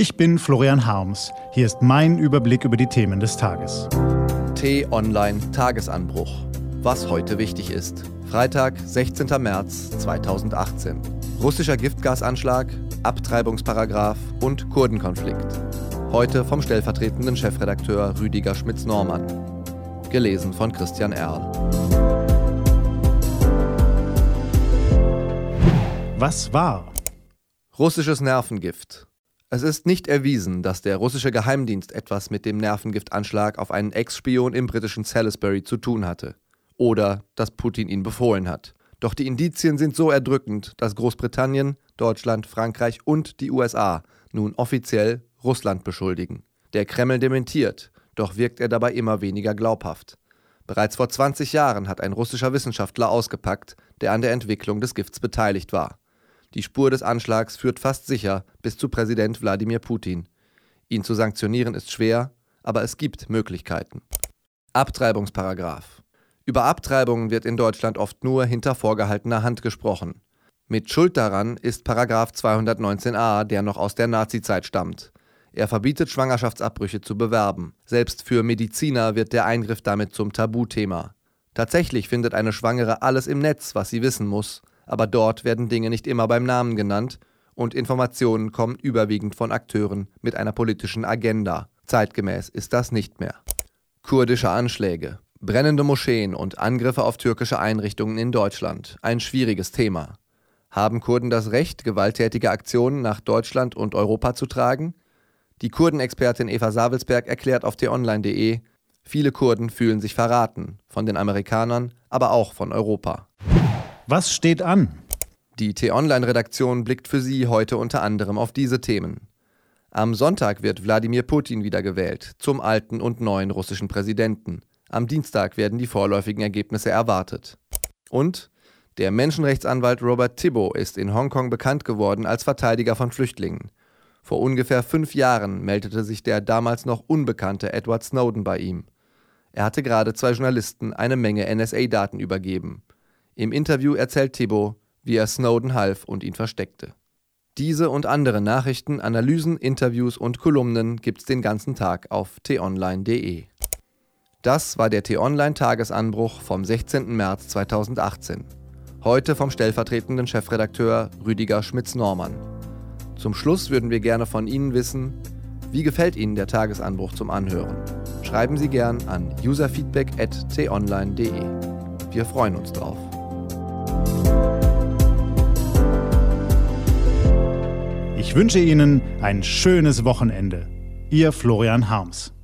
Ich bin Florian Harms. Hier ist mein Überblick über die Themen des Tages. T-Online Tagesanbruch. Was heute wichtig ist. Freitag, 16. März 2018. Russischer Giftgasanschlag, Abtreibungsparagraf und Kurdenkonflikt. Heute vom stellvertretenden Chefredakteur Rüdiger Schmitz-Normann. Gelesen von Christian Erl. Was war? Russisches Nervengift. Es ist nicht erwiesen, dass der russische Geheimdienst etwas mit dem Nervengiftanschlag auf einen Ex-Spion im britischen Salisbury zu tun hatte. Oder dass Putin ihn befohlen hat. Doch die Indizien sind so erdrückend, dass Großbritannien, Deutschland, Frankreich und die USA nun offiziell Russland beschuldigen. Der Kreml dementiert, doch wirkt er dabei immer weniger glaubhaft. Bereits vor 20 Jahren hat ein russischer Wissenschaftler ausgepackt, der an der Entwicklung des Gifts beteiligt war. Die Spur des Anschlags führt fast sicher bis zu Präsident Wladimir Putin. Ihn zu sanktionieren ist schwer, aber es gibt Möglichkeiten. Abtreibungsparagraf. Über Abtreibungen wird in Deutschland oft nur hinter vorgehaltener Hand gesprochen. Mit Schuld daran ist Paragraf 219a, der noch aus der Nazizeit stammt. Er verbietet Schwangerschaftsabbrüche zu bewerben. Selbst für Mediziner wird der Eingriff damit zum Tabuthema. Tatsächlich findet eine Schwangere alles im Netz, was sie wissen muss, aber dort werden Dinge nicht immer beim Namen genannt und Informationen kommen überwiegend von Akteuren mit einer politischen Agenda. Zeitgemäß ist das nicht mehr. Kurdische Anschläge, brennende Moscheen und Angriffe auf türkische Einrichtungen in Deutschland. Ein schwieriges Thema. Haben Kurden das Recht, gewalttätige Aktionen nach Deutschland und Europa zu tragen? Die Kurdenexpertin Eva Savelsberg erklärt auf t-online.de, viele Kurden fühlen sich verraten, von den Amerikanern, aber auch von Europa. Was steht an? Die T-Online-Redaktion blickt für Sie heute unter anderem auf diese Themen. Am Sonntag wird Wladimir Putin wiedergewählt zum alten und neuen russischen Präsidenten. Am Dienstag werden die vorläufigen Ergebnisse erwartet. Und der Menschenrechtsanwalt Robert Thibault ist in Hongkong bekannt geworden als Verteidiger von Flüchtlingen. Vor ungefähr fünf Jahren meldete sich der damals noch unbekannte Edward Snowden bei ihm. Er hatte gerade zwei Journalisten eine Menge NSA-Daten übergeben. Im Interview erzählt Thibault, wie er Snowden half und ihn versteckte. Diese und andere Nachrichten, Analysen, Interviews und Kolumnen gibt's den ganzen Tag auf t-online.de. Das war der T-Online-Tagesanbruch vom 16. März 2018. Heute vom stellvertretenden Chefredakteur Rüdiger Schmitz-Normann. Zum Schluss würden wir gerne von Ihnen wissen, wie gefällt Ihnen der Tagesanbruch zum Anhören? Schreiben Sie gern an userfeedback.t-online.de. Wir freuen uns drauf. Ich wünsche Ihnen ein schönes Wochenende. Ihr Florian Harms.